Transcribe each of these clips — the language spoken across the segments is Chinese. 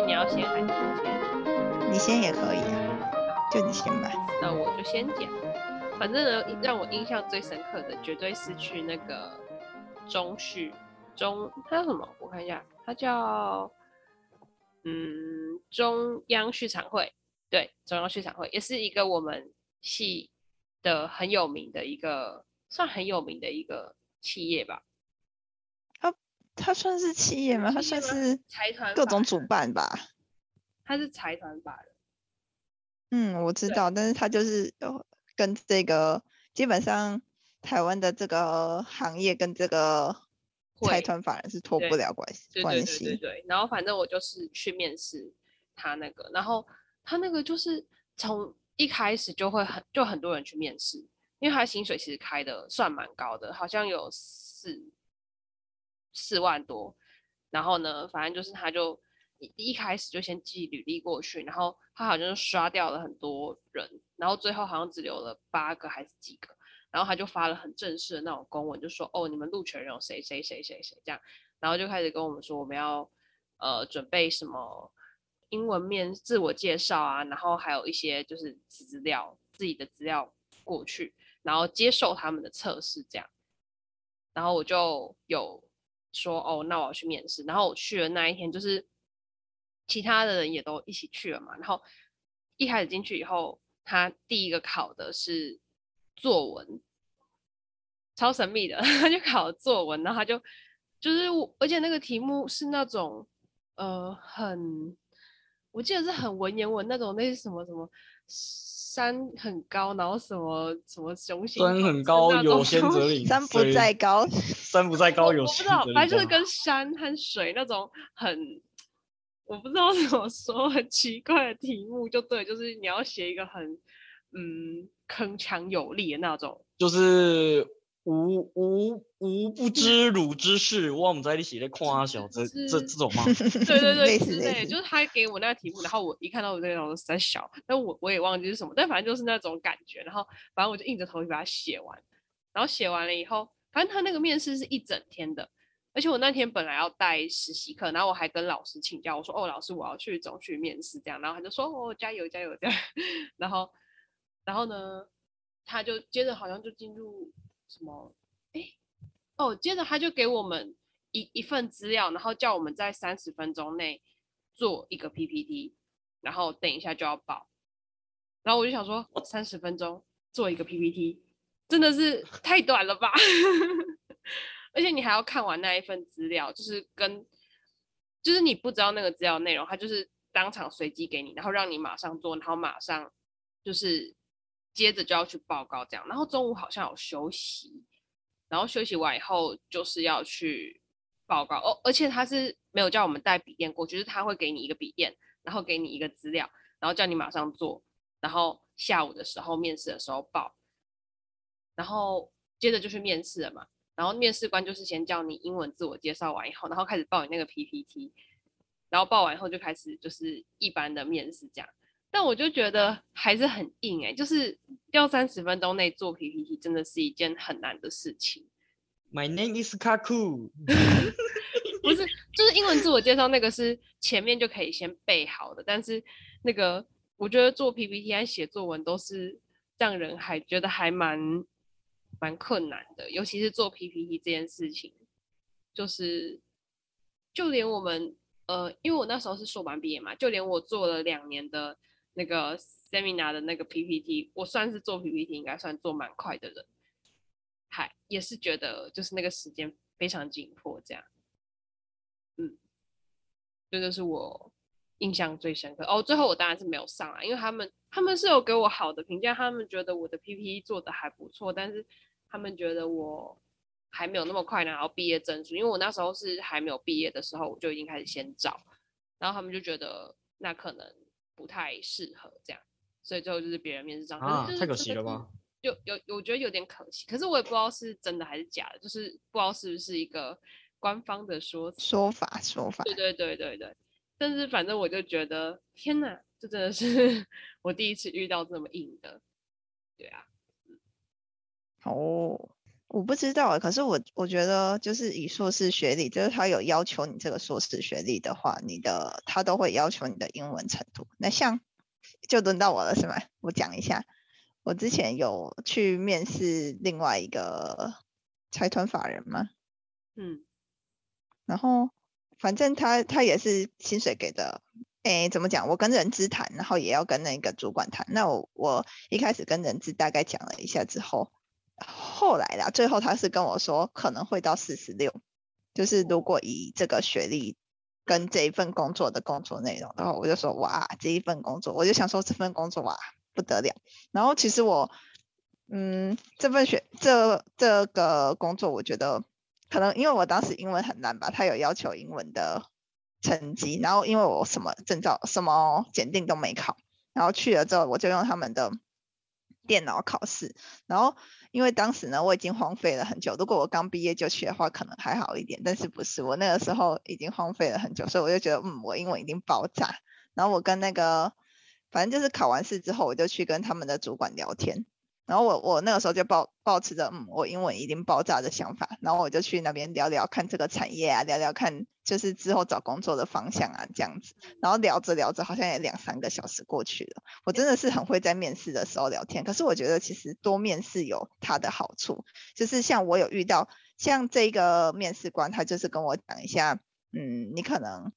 你要先还是我先？你先也可以啊，就你先吧。那我就先讲。反正呢，让我印象最深刻的，绝对是去那个中续中，它叫什么？我看一下，它叫嗯中央畜产会。对，中央畜产会也是一个我们系的很有名的一个，算很有名的一个企业吧。它它算是企业吗？他算是财团，各种主办吧。他是财团法人。嗯，我知道，但是他就是跟这个基本上台湾的这个行业跟这个财团法人是脱不了关系关系。对对对对对。然后反正我就是去面试他那个，然后。他那个就是从一开始就会很就很多人去面试，因为他薪水其实开的算蛮高的，好像有四四万多。然后呢，反正就是他就一一开始就先寄履历过去，然后他好像就刷掉了很多人，然后最后好像只留了八个还是几个，然后他就发了很正式的那种公文，就说哦，你们录取人有谁谁谁谁谁这样，然后就开始跟我们说我们要呃准备什么。英文面自我介绍啊，然后还有一些就是资料，自己的资料过去，然后接受他们的测试这样。然后我就有说哦，那我要去面试。然后我去了那一天，就是其他的人也都一起去了嘛。然后一开始进去以后，他第一个考的是作文，超神秘的，他就考了作文，然后他就就是，而且那个题目是那种呃很。我记得是很文言文那种，那是什么什么山很高，然后什么什么雄心。山很高有仙则灵，山不在高，山不在高有仙则灵。我不知道，反正就是跟山和水那种很，我不知道怎么说，很奇怪的题目，就对，就是你要写一个很嗯铿锵有力的那种，就是。吾吾吾不知汝之事，我们在一起在夸小这这这种吗？对对对，之类，就是他给我那个题目，然后我一看到我这个东西在小，但我我也忘记是什么，但反正就是那种感觉，然后反正我就硬着头皮把它写完，然后写完了以后，反正他那个面试是一整天的，而且我那天本来要带实习课，然后我还跟老师请教，我说哦老师我要去总去面试这样，然后他就说哦加油加油这样，然后然后呢，他就接着好像就进入。什么？哎，哦，接着他就给我们一一份资料，然后叫我们在三十分钟内做一个 PPT，然后等一下就要报。然后我就想说，三十分钟做一个 PPT，真的是太短了吧？而且你还要看完那一份资料，就是跟，就是你不知道那个资料内容，他就是当场随机给你，然后让你马上做，然后马上就是。接着就要去报告，这样，然后中午好像有休息，然后休息完以后就是要去报告。哦，而且他是没有叫我们带笔电过去，就是他会给你一个笔电，然后给你一个资料，然后叫你马上做，然后下午的时候面试的时候报，然后接着就去面试了嘛，然后面试官就是先叫你英文自我介绍完以后，然后开始报你那个 PPT，然后报完以后就开始就是一般的面试这样。但我就觉得还是很硬哎、欸，就是要三十分钟内做 PPT，真的是一件很难的事情。My name is Kaku。不是，就是英文自我介绍那个是前面就可以先背好的，但是那个我觉得做 PPT 和写作文都是让人还觉得还蛮蛮困难的，尤其是做 PPT 这件事情，就是就连我们呃，因为我那时候是硕班毕业嘛，就连我做了两年的。那个 seminar 的那个 PPT，我算是做 PPT 应该算做蛮快的人，还也是觉得就是那个时间非常紧迫，这样，嗯，这就是我印象最深刻。哦，最后我当然是没有上啊，因为他们他们是有给我好的评价，他们觉得我的 PPT 做的还不错，但是他们觉得我还没有那么快拿到毕业证书，因为我那时候是还没有毕业的时候，我就已经开始先找，然后他们就觉得那可能。不太适合这样，所以最后就是别人面试上啊，太可惜了吧？有有，我觉得有点可惜。可是我也不知道是真的还是假的，就是不知道是不是一个官方的说说法说法。对对对对对。但是反正我就觉得，天哪，这真的是我第一次遇到这么硬的。对啊。哦，我不知道，可是我我觉得就是以硕士学历，就是他有要求你这个硕士学历的话，你的他都会要求你的英文程度。那像就轮到我了是吗？我讲一下，我之前有去面试另外一个财团法人嘛，嗯，然后反正他他也是薪水给的，诶，怎么讲？我跟人资谈，然后也要跟那个主管谈。那我我一开始跟人资大概讲了一下之后。后来啦，最后他是跟我说可能会到四十六，就是如果以这个学历跟这一份工作的工作内容，然后我就说哇，这一份工作，我就想说这份工作哇不得了。然后其实我，嗯，这份学这这个工作，我觉得可能因为我当时英文很难吧，他有要求英文的成绩，然后因为我什么证照、什么检定都没考，然后去了之后我就用他们的电脑考试，然后。因为当时呢，我已经荒废了很久。如果我刚毕业就去的话，可能还好一点。但是不是我那个时候已经荒废了很久，所以我就觉得，嗯，我英文已经爆炸。然后我跟那个，反正就是考完试之后，我就去跟他们的主管聊天。然后我我那个时候就抱抱持着嗯，我英文已经爆炸的想法，然后我就去那边聊聊看这个产业啊，聊聊看就是之后找工作的方向啊这样子。然后聊着聊着，好像也两三个小时过去了。我真的是很会在面试的时候聊天，可是我觉得其实多面试有它的好处，就是像我有遇到像这个面试官，他就是跟我讲一下，嗯，你可能，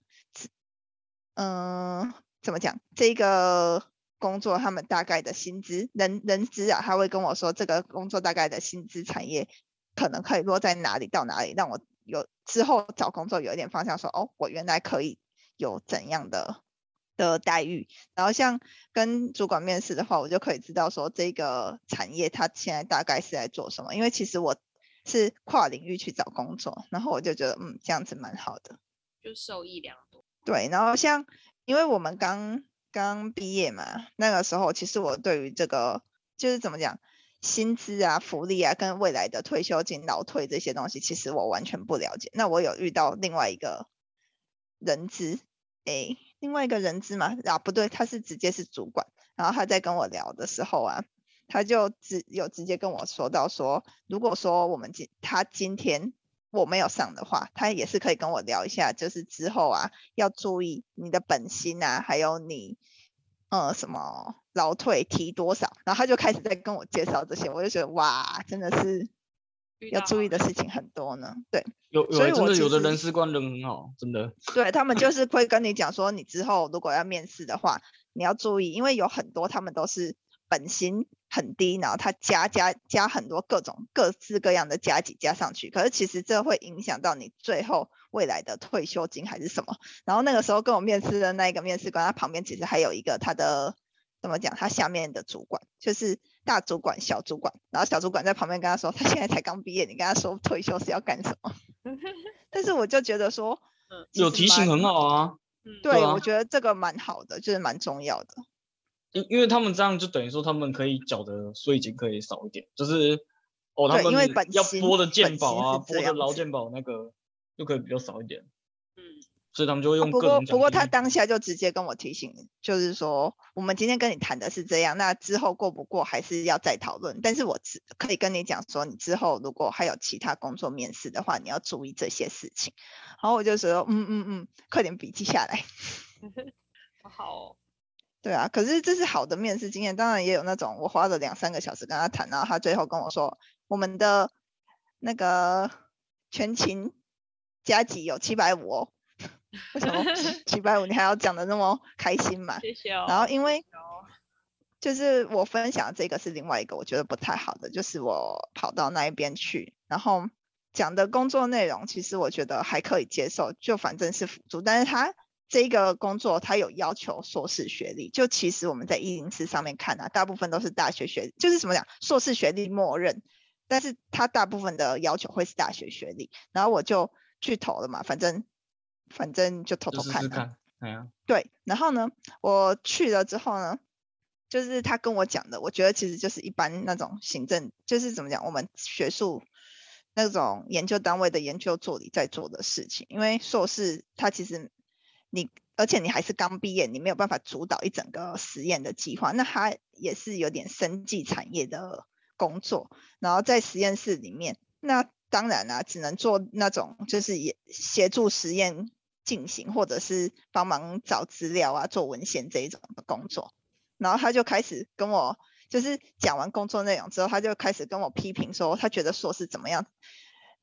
嗯，怎么讲这个。工作他们大概的薪资，人人资啊，他会跟我说这个工作大概的薪资产业可能可以落在哪里到哪里，让我有之后找工作有一点方向说，说哦，我原来可以有怎样的的待遇。然后像跟主管面试的话，我就可以知道说这个产业它现在大概是在做什么，因为其实我是跨领域去找工作，然后我就觉得嗯，这样子蛮好的，就受益良多。对，然后像因为我们刚。刚毕业嘛，那个时候其实我对于这个就是怎么讲，薪资啊、福利啊，跟未来的退休金、老退这些东西，其实我完全不了解。那我有遇到另外一个人资，哎，另外一个人资嘛，啊不对，他是直接是主管，然后他在跟我聊的时候啊，他就直有直接跟我说到说，如果说我们今他今天。我没有上的话，他也是可以跟我聊一下，就是之后啊要注意你的本薪啊，还有你呃什么劳退提多少，然后他就开始在跟我介绍这些，我就觉得哇，真的是要注意的事情很多呢。对，有有真的有的人事官人很好，真的。对，他们就是会跟你讲说，你之后如果要面试的话，你要注意，因为有很多他们都是本薪。很低，然后他加加加很多各种各式各样的加几加上去，可是其实这会影响到你最后未来的退休金还是什么。然后那个时候跟我面试的那一个面试官，他旁边其实还有一个他的怎么讲，他下面的主管就是大主管、小主管，然后小主管在旁边跟他说，他现在才刚毕业，你跟他说退休是要干什么？但是我就觉得说，有提醒很好啊。对，对啊，我觉得这个蛮好的，就是蛮重要的。因因为他们这样就等于说他们可以缴的税金可以少一点，就是哦他们要拨的健保啊，拨的劳健保那个就可以比较少一点。嗯，所以他们就会用各种。不过不过他当下就直接跟我提醒，就是说我们今天跟你谈的是这样，那之后过不过还是要再讨论。但是我只可以跟你讲说，你之后如果还有其他工作面试的话，你要注意这些事情。然后我就说嗯嗯嗯，快点笔记下来。好哦。对啊，可是这是好的面试经验，当然也有那种我花了两三个小时跟他谈，然后他最后跟我说，我们的那个全勤加给有七百五哦，为什么 七百五？你还要讲的那么开心嘛？谢谢哦。然后因为 就是我分享这个是另外一个我觉得不太好的，就是我跑到那一边去，然后讲的工作内容其实我觉得还可以接受，就反正是辅助，但是他。这个工作他有要求硕士学历，就其实我们在一零四上面看啊，大部分都是大学学历，就是怎么讲，硕士学历默认，但是他大部分的要求会是大学学历，然后我就去投了嘛，反正反正就偷偷看，看，对，然后呢，我去了之后呢，就是他跟我讲的，我觉得其实就是一般那种行政，就是怎么讲，我们学术那种研究单位的研究助理在做的事情，因为硕士他其实。你而且你还是刚毕业，你没有办法主导一整个实验的计划，那它也是有点生计产业的工作，然后在实验室里面，那当然啦、只能做那种就是也协助实验进行，或者是帮忙找资料啊、做文献这一种的工作。然后他就开始跟我，就是讲完工作内容之后，他就开始跟我批评说，他觉得硕士怎么样，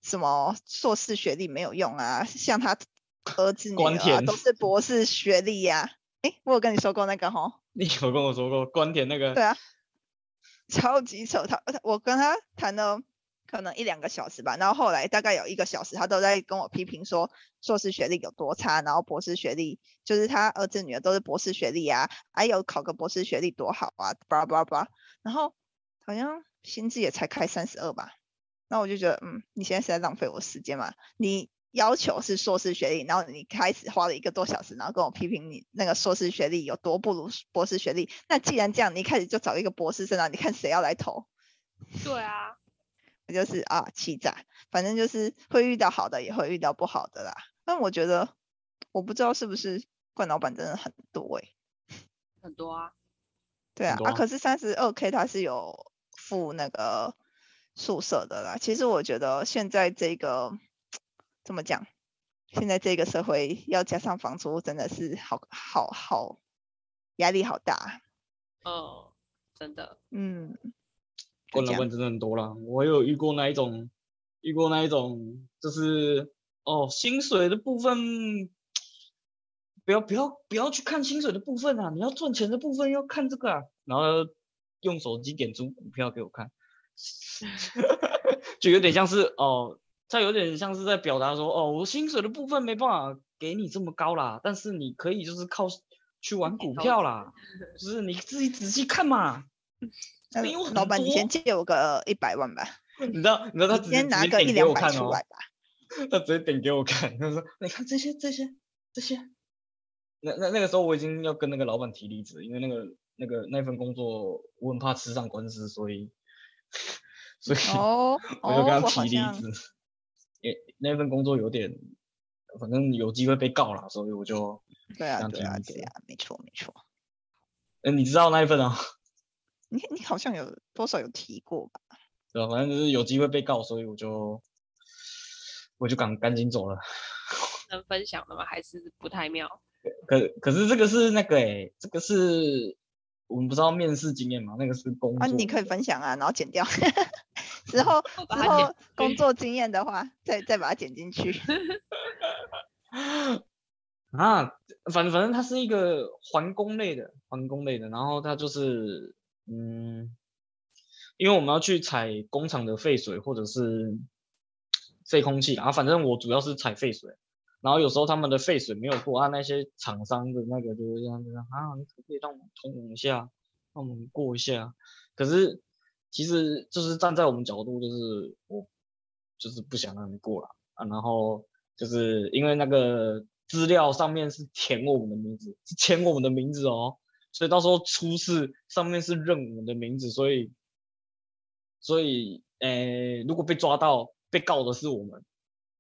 什么硕士学历没有用啊，像他儿子女儿、啊、都是博士学历呀、啊。哎，我有跟你说过那个吼？你有跟我说过关田那个？对啊，超级丑。他我跟他谈了可能一两个小时吧，然后后来大概有一个小时，他都在跟我批评说硕士学历有多差，然后博士学历就是他儿子女儿都是博士学历啊，还有考个博士学历多好啊，巴拉巴拉巴拉。然后好像薪资也才开三十二吧，那我就觉得，嗯，你现在是在浪费我时间嘛？你。要求是硕士学历，然后你开始花了一个多小时，然后跟我批评你那个硕士学历有多不如博士学历。那既然这样，你一开始就找一个博士生啊？你看谁要来投？对啊，我就是啊，欺诈，反正就是会遇到好的，也会遇到不好的啦。但我觉得，我不知道是不是冠老板真的很多哎、欸，很多啊，对啊，啊，可是三十二 K 他是有付那个宿舍的啦。其实我觉得现在这个。怎么讲？现在这个社会要加上房租，真的是好好好，压力好大。哦，真的。嗯，惯老板真的很多啦。我有遇过那一种，遇过那一种，就是哦，薪水的部分，不要不要不要去看薪水的部分啊！你要赚钱的部分要看这个啊。然后用手机点出股票给我看，就有点像是哦。他有点像是在表达说，哦，我薪水的部分没办法给你这么高啦，但是你可以就是靠去玩股票啦，就是你自己仔细看嘛。老板，你先借我个一百万吧。你知道，你知道他直接拿个一两百出来吧。他直接点给我看，他说，你看这些这些这些。那那那个时候我已经要跟那个老板提离职，因为那个那个那份工作我很怕吃上官司，所以所以、哦、我就跟他提离职。也那份工作有点，反正有机会被告了，所以我就对啊对啊对啊，没错没错。哎，你知道那一份啊？你你好像有多少有提过吧？对啊？反正就是有机会被告，所以我就我就赶赶紧走了。能分享的吗？还是不太妙？可可是这个是那个哎、欸，这个是我们不知道面试经验嘛？那个是工作啊，你可以分享啊，然后剪掉。之后 之后工作经验的话，再再把它剪进去。啊，反正反正它是一个环工类的，环工类的，然后它就是嗯，因为我们要去采工厂的废水或者是废空气，然后反正我主要是采废水，然后有时候他们的废水没有过，啊那些厂商的那个就是这样子啊，你可不可以让我们通融一下，让我们过一下，可是。其实就是站在我们角度，就是我就是不想让你过了啊，然后就是因为那个资料上面是填我们的名字，是签我们的名字哦，所以到时候出事上面是认我们的名字，所以所以诶，如果被抓到被告的是我们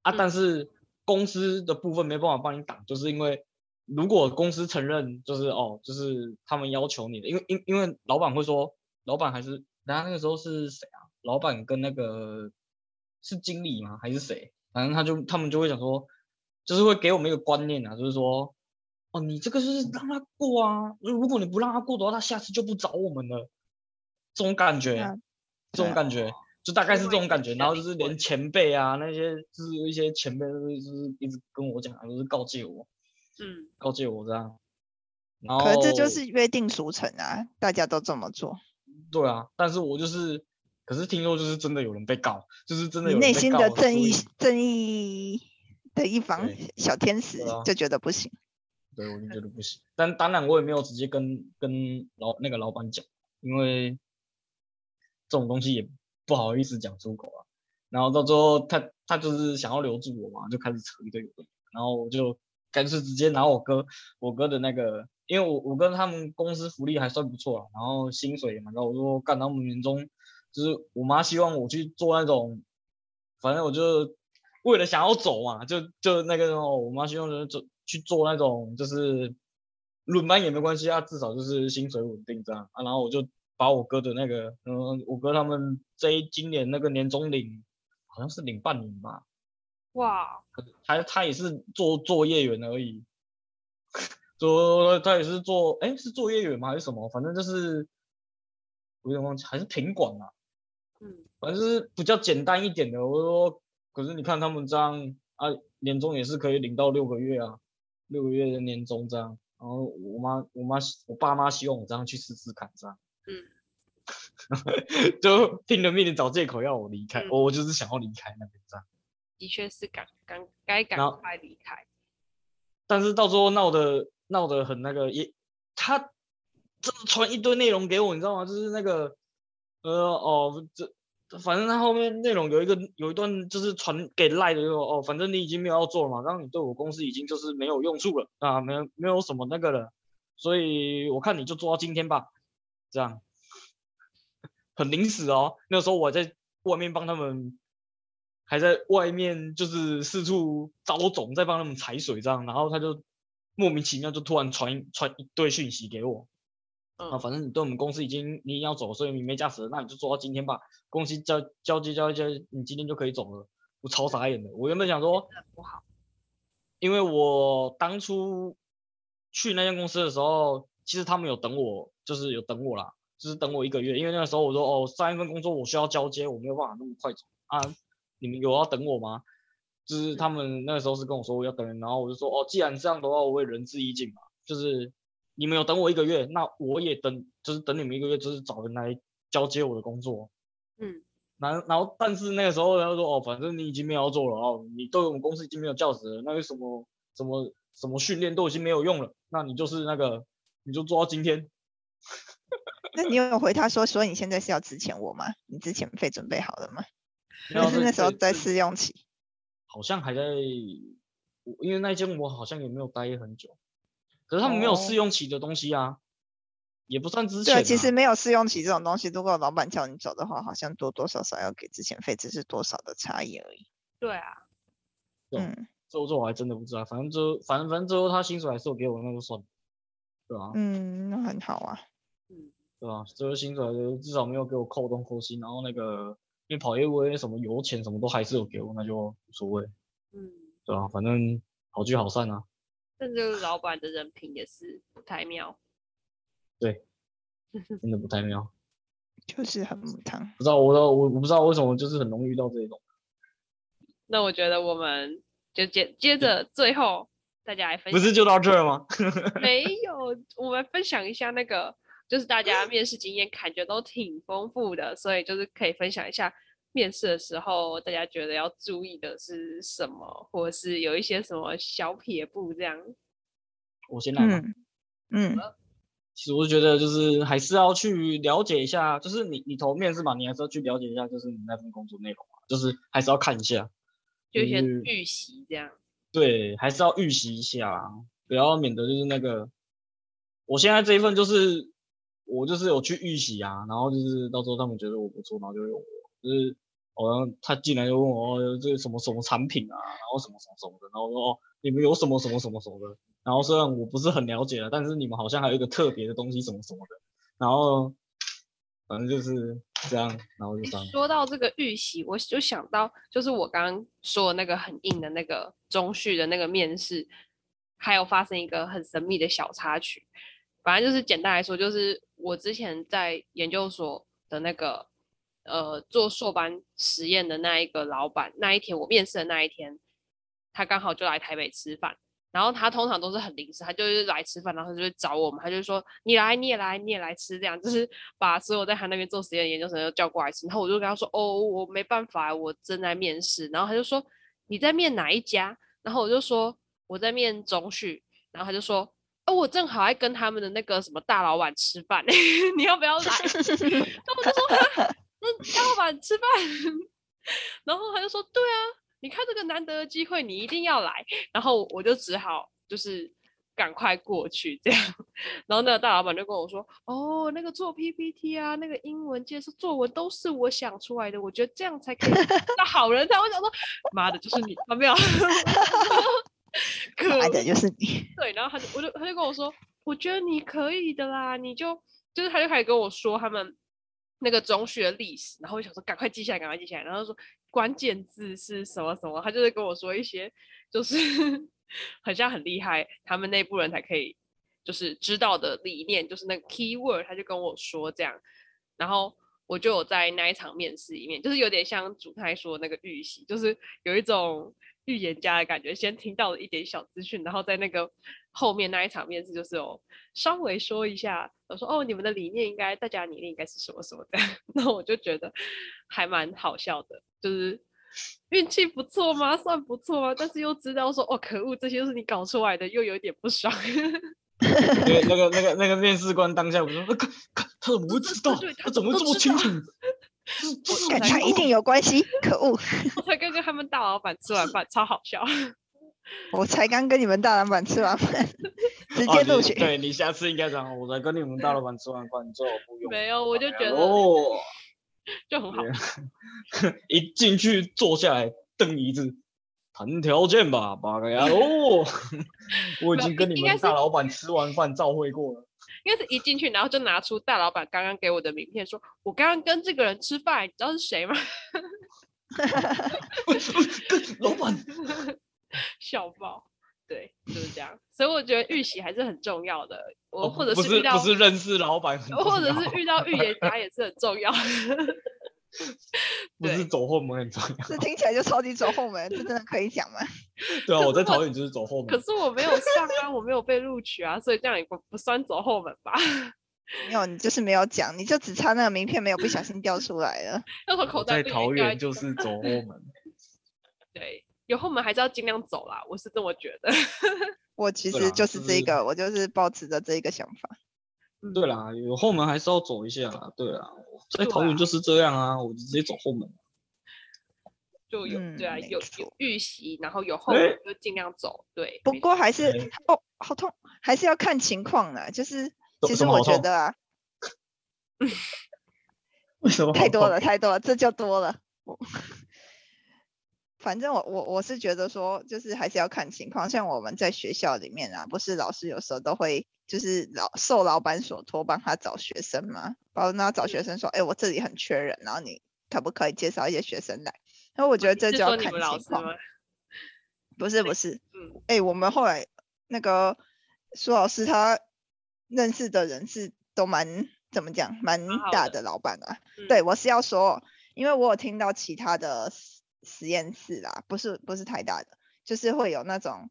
啊，但是公司的部分没办法帮你挡，就是因为如果公司承认就是哦，就是他们要求你的，因为因因为老板会说，老板还是。然后那个时候是谁啊？老板跟那个是经理吗？还是谁？反正他就他们就会想说，就是会给我们一个观念啊，就是说，哦，你这个就是让他过啊，如果你不让他过的话，他下次就不找我们了。这种感觉，啊、这种感觉，啊、就大概是这种感觉。然后就是连前辈啊，那些就是一些前辈，就是一直跟我讲啊，就是告诫我，嗯，告诫我这样。然后，可这就是约定俗成啊，大家都这么做。对啊，但是我就是，可是听说就是真的有人被告，就是真的有人被告。内心的正义正义的一方小天使就觉得不行。对，我就觉得不行。但当然我也没有直接跟跟老那个老板讲，因为这种东西也不好意思讲出口啊。然后到最后他他就是想要留住我嘛，就开始扯一堆有的，然后我就干脆直接拿我哥我哥的那个。因为我我跟他们公司福利还算不错啊，然后薪水也蛮高。我说干他们年终，就是我妈希望我去做那种，反正我就为了想要走嘛，就就那个我妈希望就是做去做那种就是轮班也没关系啊，至少就是薪水稳定这样啊。然后我就把我哥的那个，嗯，我哥他们这一今年那个年终领好像是领半年吧。哇，他他也是做作业员而已，做他也是做，哎，是作业员吗？还是什么？反正就是，我有点忘记，还是品管啊。嗯，反正是比较简单一点的。我说，可是你看他们这样啊，年终也是可以领到六个月啊，六个月的年终这样。然后我妈、我妈、我爸妈希望我这样去试试看，这样。嗯。就拼了命的找借口要我离开，嗯、我就是想要离开那边这样。的确是赶赶该赶快离开，但是到时候闹得闹得很那个，也他真的传一堆内容给我，你知道吗？就是那个呃哦，这反正他后面内容有一个有一段就是传给赖的，就说哦，反正你已经没有要做了嘛，然后你对我公司已经就是没有用处了啊，没有没有什么那个了，所以我看你就做到今天吧，这样 很临时哦。那时候我在外面帮他们。还在外面就是四处招总，在帮他们踩水这样，然后他就莫名其妙就突然传传一堆讯息给我，嗯、啊，反正你对我们公司已经你要走，所以你没驾驶了，那你就做到今天吧，公司交交接交接，你今天就可以走了。我超傻眼的，我原本想说不好，因为我当初去那间公司的时候，其实他们有等我，就是有等我啦，就是等我一个月，因为那个时候我说哦，上一份工作我需要交接，我没有办法那么快走啊。你们有要等我吗？就是他们那个时候是跟我说我要等人，然后我就说哦，既然这样的话，我也仁至义尽嘛。就是你们有等我一个月，那我也等，就是等你们一个月，就是找人来交接我的工作。嗯，然后然后但是那个时候他说哦，反正你已经没有要做了哦，你对我们公司已经没有价值了，那个什么什么什么训练都已经没有用了，那你就是那个你就做到今天。那你有回他说，所以你现在是要支遣我吗？你之前费准备好了吗？就是 那时候在试用期，好像还在，因为那间我好像也没有待很久，可是他们没有试用期的东西啊，哦、也不算之前、啊。对，其实没有试用期这种东西，如果老板叫你走的话，好像多多少少要给之前费，只是多少的差异而已。对啊，嗯，这这我还真的不知道，反正就反正反正最后他薪水还是我给我，那就算了，对吧、啊？嗯，那很好啊，嗯，对吧、啊？最后薪水至少没有给我扣东扣西，然后那个。因为跑业务什么油钱什么都还是有给我，那就无所谓。嗯，对吧？反正好聚好散啊。但这个老板的人品也是不太妙。对，真的不太妙。就是很母汤。不知道我我我不知道为什么就是很容易遇到这种。那我觉得我们就接接着最后大家来分享。不是就到这儿吗？没有，我们分享一下那个。就是大家面试经验感觉都挺丰富的，所以就是可以分享一下面试的时候大家觉得要注意的是什么，或者是有一些什么小撇步这样。我先来吧。嗯。嗯，其实我觉得就是还是要去了解一下，就是你你投面试嘛，你还是要去了解一下，就是你那份工作内容嘛，就是还是要看一下，就先预习这样。对，还是要预习一下，不要免得就是那个，我现在这一份就是。我就是有去预习啊，然后就是到时候他们觉得我不错，然后就用我。就是好像他进来就问我哦，这什么什么产品啊，然后什么什么什么的，然后说哦，你们有什么什么什么什么的。然后虽然我不是很了解了，但是你们好像还有一个特别的东西什么什么的。然后反正就是这样，然后就这样。说到这个预习，我就想到就是我刚刚说的那个很硬的那个中序的那个面试，还有发生一个很神秘的小插曲。反正就是简单来说，就是我之前在研究所的那个，呃，做硕班实验的那一个老板，那一天我面试的那一天，他刚好就来台北吃饭。然后他通常都是很临时，他就是来吃饭，然后他就会找我们，他就说你来你也来你也来吃，这样就是把所有在他那边做实验的研究生都叫过来吃。然后我就跟他说，哦，我没办法，我正在面试。然后他就说你在面哪一家？然后我就说我在面中旭。然后他就说。哦，我正好在跟他们的那个什么大老板吃饭，你要不要来？他们就说：“那大老板吃饭。”然后他就说：“对啊，你看这个难得的机会，你一定要来。”然后我就只好就是赶快过去这样。然后那个大老板就跟我说：“哦，那个做 PPT 啊，那个英文介绍作文都是我想出来的，我觉得这样才可以那好人。”他我想说：“妈的，就是你，没有。” 可爱的就是你。对，然后他就，我就，他就跟我说，我觉得你可以的啦，你就就是他就开始跟我说他们那个中学历史，然后我想说赶快记下来，赶快记下来，然后说关键字是什么什么，他就是跟我说一些就是 很像很厉害，他们内部人才可以就是知道的理念，就是那个 keyword，他就跟我说这样，然后。我就有在那一场面试里面，就是有点像主太说的那个预习，就是有一种预言家的感觉。先听到了一点小资讯，然后在那个后面那一场面试，就是有稍微说一下，我说哦，你们的理念应该，大家理念应该是什么什么的。那我就觉得还蛮好笑的，就是运气不错吗？算不错吗？但是又知道说哦，可恶，这些都是你搞出来的，又有点不爽。那个、那个、那个、那个面试官当下我说：“看，看他怎么会知道？他怎么会这么清楚？跟他一定有关系。可恶！我才刚跟他们大老板吃完饭，超好笑。我才刚跟你们大老板吃完饭，直接录取。对，你下次应该讲，我才跟你们大老板吃完饭，之后不用。没有，我就觉得哦，就很好。一进去坐下来，瞪椅子。谈条件吧，八个呀！哦，我已经跟你们大老板吃完饭照会过了。应该是一进去，然后就拿出大老板刚刚给我的名片，说：“我刚刚跟这个人吃饭，你知道是谁吗？” 跟老板 笑爆，对，就是这样。所以我觉得预习还是很重要的。我或者是遇到不是认识老板，或者是遇到预言家也是很重要的。不是走后门很重要，这听起来就超级走后门，这真的可以讲吗？对啊，我在桃园就是走后门。可是我没有上啊，我没有被录取啊，所以这样也不不算走后门吧？没有，你就是没有讲，你就只差那个名片没有不小心掉出来了。在桃园就是走后门。对，有后门还是要尽量走啦，我是这么觉得。我其实就是这个，我就是保持着这个想法。对啦，有后门还是要走一下啦。对啊。在桃园就是这样啊，我就直接走后门，就有对啊，有有预习，然后有后门就尽量走。对，不过还是哦，好痛，还是要看情况啦。就是其实我觉得啊，为什么太多了太多了，这就多了。我反正我我我是觉得说，就是还是要看情况。像我们在学校里面啊，不是老师有时候都会。就是老受老板所托帮他找学生嘛，包括他找学生说，哎、欸，我这里很缺人，然后你可不可以介绍一些学生来？那我觉得这就要看情况。不是不是，嗯，哎、欸，我们后来那个苏老师他认识的人是都蛮怎么讲，蛮大的老板啊。嗯、对，我是要说，因为我有听到其他的实验室啦，不是不是太大的，就是会有那种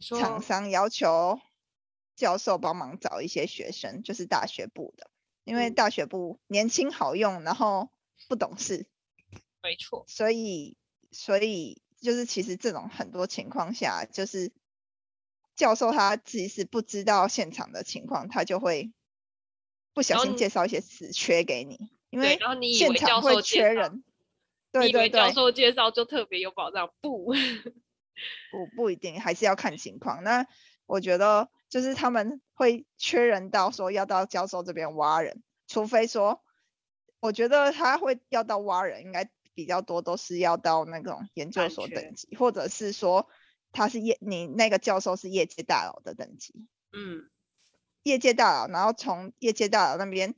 厂商要求。教授帮忙找一些学生，就是大学部的，因为大学部年轻好用，然后不懂事，没错。所以，所以就是其实这种很多情况下，就是教授他自己是不知道现场的情况，他就会不小心介绍一些死缺给你，因为现场会缺人。对对对，教授介绍就特别有保障？不，不不一定，还是要看情况。那我觉得。就是他们会缺人到说要到教授这边挖人，除非说，我觉得他会要到挖人，应该比较多都是要到那种研究所等级，或者是说他是业你那个教授是业界大佬的等级，嗯，业界大佬，然后从业界大佬那边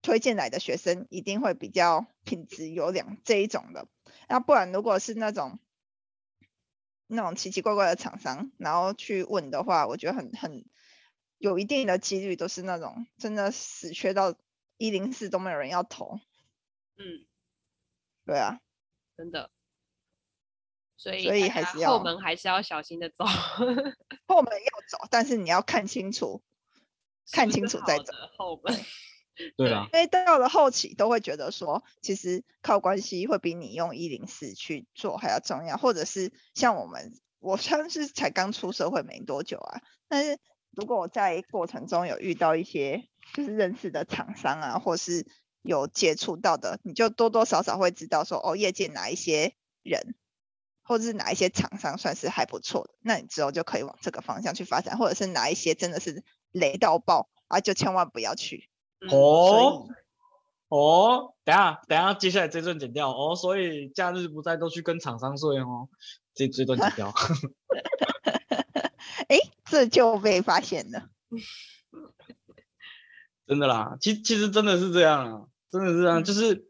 推荐来的学生一定会比较品质优良这一种的，那不然如果是那种。那种奇奇怪怪的厂商，然后去问的话，我觉得很很有一定的几率都是那种真的死缺到一零四都没有人要投。嗯，对啊，真的。所以所以还是要后门还是要小心的走。后门要走，但是你要看清楚，看清楚再走后门。对啊，因为到了后期都会觉得说，其实靠关系会比你用一零四去做还要重要，或者是像我们，我算是才刚出社会没多久啊，但是如果我在过程中有遇到一些就是认识的厂商啊，或是有接触到的，你就多多少少会知道说，哦，业界哪一些人，或者是哪一些厂商算是还不错的，那你之后就可以往这个方向去发展，或者是哪一些真的是雷到爆啊，就千万不要去。哦哦，等下等下，接下来这段剪掉哦。所以假日不在都去跟厂商睡哦，这这段剪掉。哎，这就被发现了。真的啦，其其实真的是这样啊，真的是这样，嗯、就是，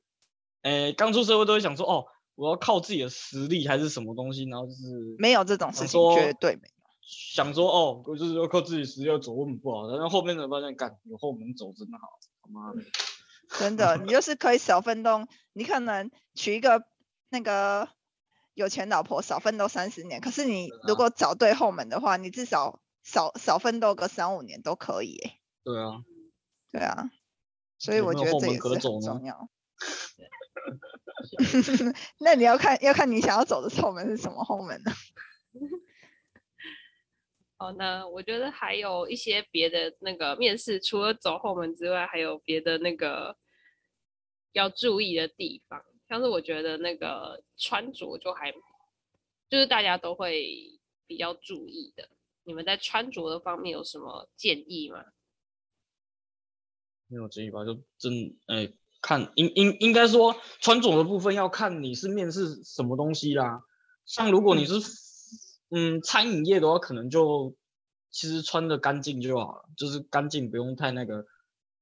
诶，刚出社会都会想说，哦，我要靠自己的实力还是什么东西，然后就是没有这种事情，绝对没有。想说哦，我就是要靠自己实力要走后门不好，然后后面才发现，干有后门走真的好，他妈的，真的，你就是可以少奋斗，你可能娶一个那个有钱老婆，少奋斗三十年，可是你如果找对后门的话，你至少少少奋斗个三五年都可以，哎，对啊，对啊，所以我觉得这也是很重要。那你要看要看你想要走的后门是什么后门呢？哦，那我觉得还有一些别的那个面试，除了走后门之外，还有别的那个要注意的地方，像是我觉得那个穿着就还就是大家都会比较注意的。你们在穿着的方面有什么建议吗？没有建议吧，就真哎看应应应该说穿着的部分要看你是面试什么东西啦。像如果你是。嗯，餐饮业的话，可能就其实穿的干净就好了，就是干净，不用太那个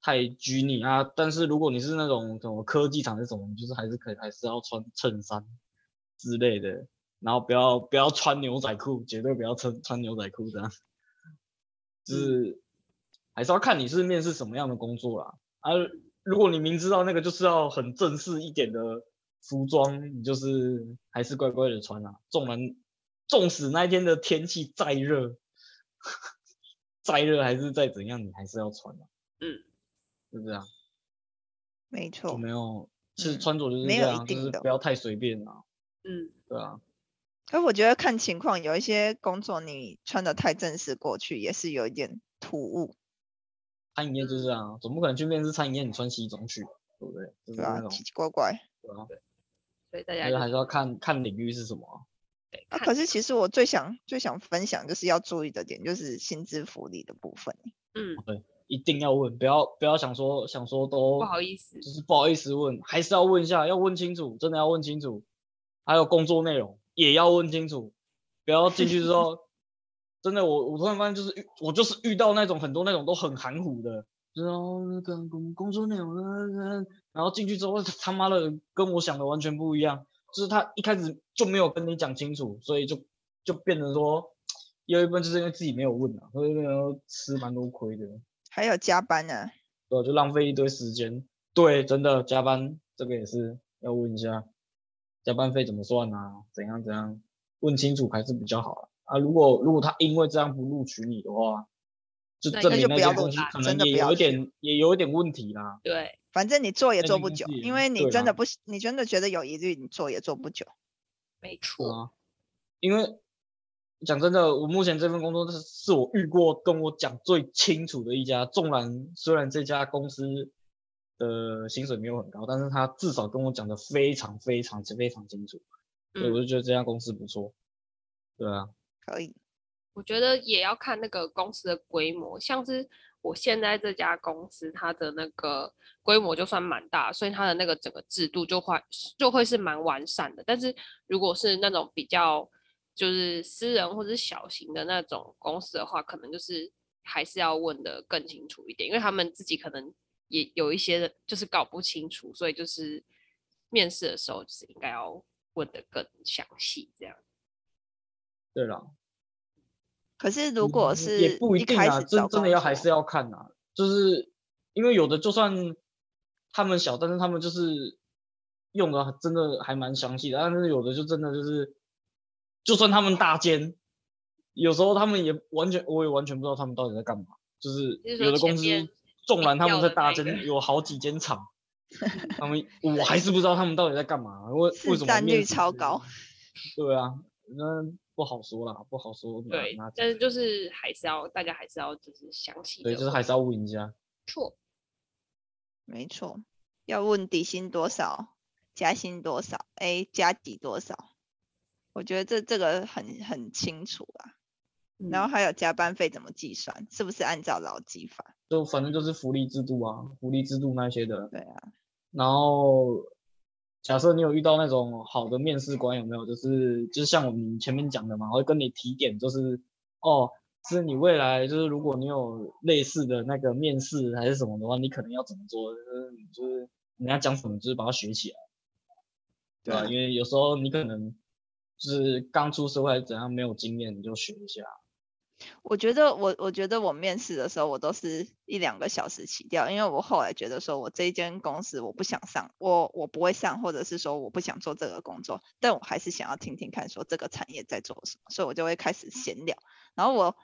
太拘泥啊。但是如果你是那种什么科技厂那种，就是还是可以，还是要穿衬衫之类的，然后不要不要穿牛仔裤，绝对不要穿穿牛仔裤这样。就是还是要看你是面试什么样的工作啦。啊，如果你明知道那个就是要很正式一点的服装，你就是还是乖乖的穿啊，纵然。纵使那一天的天气再热，再热还是再怎样，你还是要穿的。嗯，是不是啊？没错。没有，其实穿着就是这样，就是不要太随便啊。嗯，对啊。可我觉得看情况，有一些工作你穿的太正式过去，也是有一点突兀。餐饮业就是这样，总不可能去面试餐饮业，你穿西装去，对不对？对啊，奇奇怪怪。对啊。对所以大家还是要看看领域是什么。啊，可是其实我最想最想分享就是要注意的点，就是薪资福利的部分。嗯，对，一定要问，不要不要想说想说都不好意思，就是不好意思问，还是要问一下，要问清楚，真的要问清楚。还有工作内容也要问清楚，不要进去之后，真的我我突然发现就是遇我就是遇到那种很多那种都很含糊的，然后那个工工作内容，然后进去之后他妈的跟我想的完全不一样。就是他一开始就没有跟你讲清楚，所以就就变成说，有一部分就是因为自己没有问啊，所以然后吃蛮多亏的。还有加班呢、啊，对，就浪费一堆时间。对，真的加班这个也是要问一下，加班费怎么算啊？怎样怎样？问清楚还是比较好啊。啊，如果如果他因为这样不录取你的话，就证明那些东西可能也有点也有点问题啦。对。反正你做也做不久，因为你真的不，你真的觉得有疑虑，你做也做不久。没错啊，因为讲真的，我目前这份工作是是我遇过跟我讲最清楚的一家。纵然虽然这家公司的薪水没有很高，但是他至少跟我讲的非常非常非常清楚，所以我就觉得这家公司不错。对啊，可以。我觉得也要看那个公司的规模，像是。我现在这家公司，它的那个规模就算蛮大，所以它的那个整个制度就会就会是蛮完善的。但是如果是那种比较就是私人或者小型的那种公司的话，可能就是还是要问得更清楚一点，因为他们自己可能也有一些就是搞不清楚，所以就是面试的时候就是应该要问得更详细，这样。对了。可是，如果是也不一定啊，真真的要还是要看啊，就是因为有的就算他们小，但是他们就是用的真的还蛮详细的，但是有的就真的就是，就算他们大间，有时候他们也完全，我也完全不知道他们到底在干嘛，就是有的公司，纵然他们在大间有好几间厂，他们我还是不知道他们到底在干嘛，为为什么占率超高？对啊，那。不好说啦，不好说。对，但是就是还是要大家还是要就是详细。对，就是还是要问一下。错，没错，要问底薪多少，加薪多少，哎，加底多少？我觉得这这个很很清楚啊。嗯、然后还有加班费怎么计算？是不是按照劳基法？就反正就是福利制度啊，福利制度那些的。对啊。然后。假设你有遇到那种好的面试官，有没有？就是就是像我们前面讲的嘛，会跟你提点，就是哦，是你未来就是如果你有类似的那个面试还是什么的话，你可能要怎么做？就是就是人家讲什么，就是把它学起来，对吧？啊，因为有时候你可能就是刚出社会还是怎样，没有经验，你就学一下。我觉得我我觉得我面试的时候，我都是一两个小时起掉，因为我后来觉得说我这一间公司我不想上，我我不会上，或者是说我不想做这个工作，但我还是想要听听看说这个产业在做什么，所以我就会开始闲聊。然后我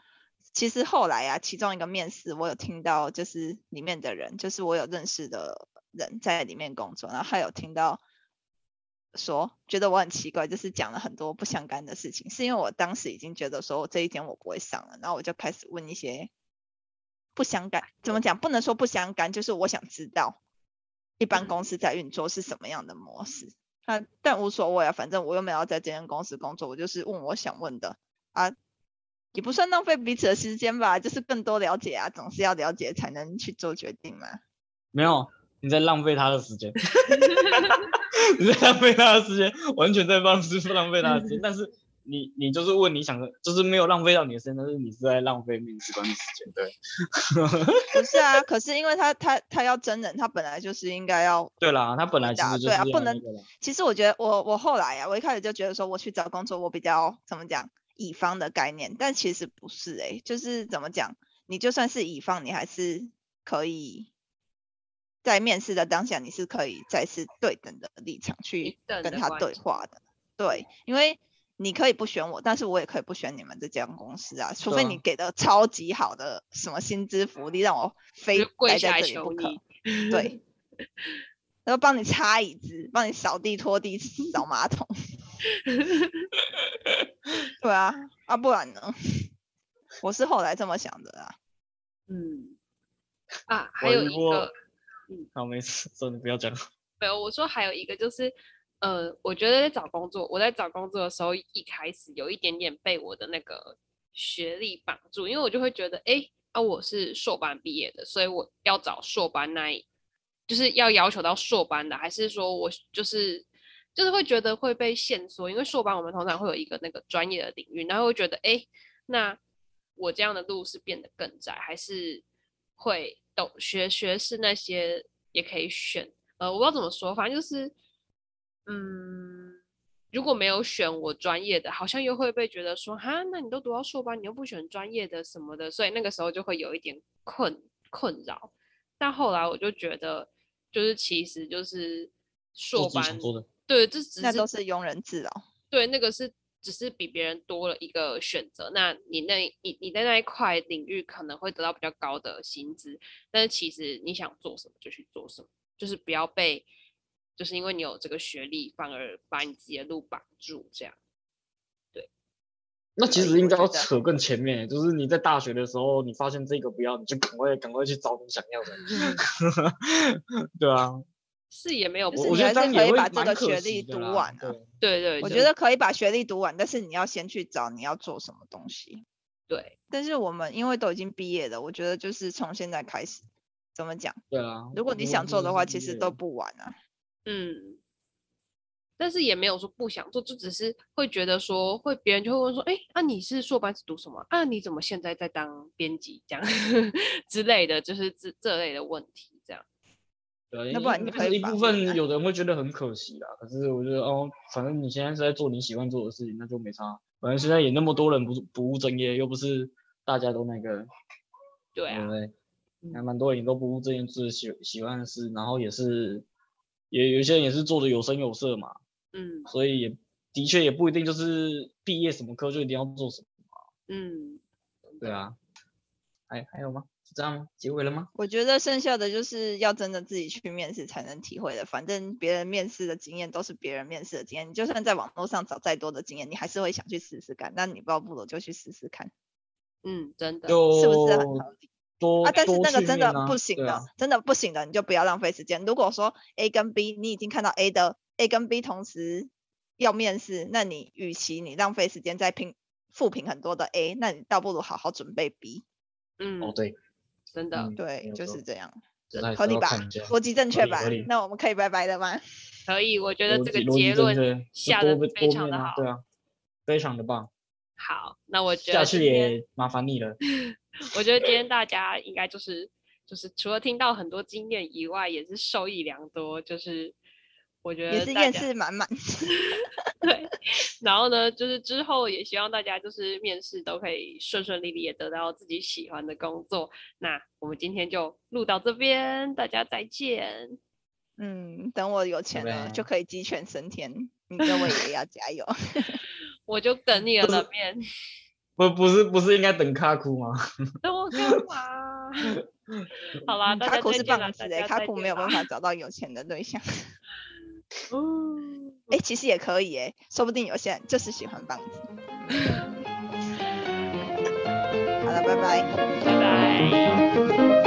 其实后来啊，其中一个面试我有听到，就是里面的人，就是我有认识的人在里面工作，然后还有听到。说觉得我很奇怪，就是讲了很多不相干的事情，是因为我当时已经觉得说我这一天我不会上了，然后我就开始问一些不相干，怎么讲？不能说不相干，就是我想知道一般公司在运作是什么样的模式。啊，但无所谓啊，反正我又没有在这间公司工作，我就是问我想问的啊，也不算浪费彼此的时间吧，就是更多了解啊，总是要了解才能去做决定嘛。没有，你在浪费他的时间。你在浪费他的时间，完全在帮师傅浪费他的时间。但是你你就是问你想的，就是没有浪费到你的时间，但是你是在浪费面试官的时间，对。不是啊，可是因为他他他要真人，他本来就是应该要。对啦，他本来其实就是、对啊，不能。其实我觉得我我后来啊，我一开始就觉得说我去找工作，我比较怎么讲乙方的概念，但其实不是哎、欸，就是怎么讲，你就算是乙方，你还是可以。在面试的当下，你是可以再次对等的立场去跟他对话的，对，因为你可以不选我，但是我也可以不选你们这家公司啊，除非你给的超级好的什么薪资福利，让我非待在这里不可。对，然后帮你擦椅子，帮你扫地、拖地、扫马桶。对啊，啊不然呢？我是后来这么想的啊。嗯，啊，还有一个。嗯，好，没事，说你不要讲。没有，我说还有一个就是，呃，我觉得在找工作，我在找工作的时候，一开始有一点点被我的那个学历绑住，因为我就会觉得，哎，啊，我是硕班毕业的，所以我要找硕班那一，就是要要求到硕班的，还是说我就是就是会觉得会被限缩，因为硕班我们通常会有一个那个专业的领域，然后会觉得，哎，那我这样的路是变得更窄，还是会？懂学学士那些也可以选，呃，我不知道怎么说，反正就是，嗯，如果没有选我专业的，好像又会被觉得说，哈，那你都读到硕班，你又不选专业的什么的，所以那个时候就会有一点困困扰。但后来我就觉得，就是其实就是硕班，对，这只是那都是庸人自扰，对，那个是。只是比别人多了一个选择，那你那你你在那一块领域可能会得到比较高的薪资，但是其实你想做什么就去做什么，就是不要被，就是因为你有这个学历，反而把你自己的路绑住，这样。对。那其实应该要扯更前面，就是你在大学的时候，你发现这个不要，你就赶快赶快去找你想要的。对啊。是也没有，就是你还是可以把这个学历读完的。对对，我觉得可以把学历读完，但是你要先去找你要做什么东西。对，但是我们因为都已经毕业了，我觉得就是从现在开始，怎么讲？对啊，如果你想做的话，其实都不晚啊。嗯，但是也没有说不想做，就只是会觉得说，会别人就会问说，哎，那你是硕班是读什么？啊，你怎么现在在当编辑这样 之类的，就是这这类的问题。对，那不然你可以一部分有的人会觉得很可惜啊。可是我觉得哦，反正你现在是在做你喜欢做的事情，那就没差。反正现在也那么多人不不务正业，又不是大家都那个，对啊？还蛮多人都不务正业，自己喜喜欢的事，然后也是也有一些人也是做的有声有色嘛。嗯，所以也的确也不一定就是毕业什么科就一定要做什么。嗯，对啊，还还有吗？这样吗？结尾了吗？我觉得剩下的就是要真的自己去面试才能体会的。反正别人面试的经验都是别人面试的经验，你就算在网络上找再多的经验，你还是会想去试试看。那你不要不如就去试试看。嗯，真的，是不是很合理？多啊，但是那个真的不行的，啊、真的不行的，你就不要浪费时间。如果说 A 跟 B，你已经看到 A 的 A 跟 B 同时要面试，那你与其你浪费时间在拼复评很多的 A，那你倒不如好好准备 B。嗯，哦对。真的，嗯、对，就是这样，的合理吧？逻辑正确吧？那我们可以拜拜了吗？可以，我觉得这个结论下的非常的好，对啊，非常的棒。好，那我觉得下次也麻烦你了。我觉得今天大家应该就是就是除了听到很多经验以外，也是受益良多。就是我觉得也是验识满满。对，然后呢，就是之后也希望大家就是面试都可以顺顺利利，也得到自己喜欢的工作。那我们今天就录到这边，大家再见。嗯，等我有钱了就可以鸡犬升天，你跟我也要加油。我就等你的冷面。不不是不是应该等卡库吗？等我干嘛？好啦，卡库是棒子哎，卡库没有办法找到有钱的对象。嗯，哎、欸，其实也可以哎，说不定有些人就是喜欢棒子。好了，拜拜，拜拜。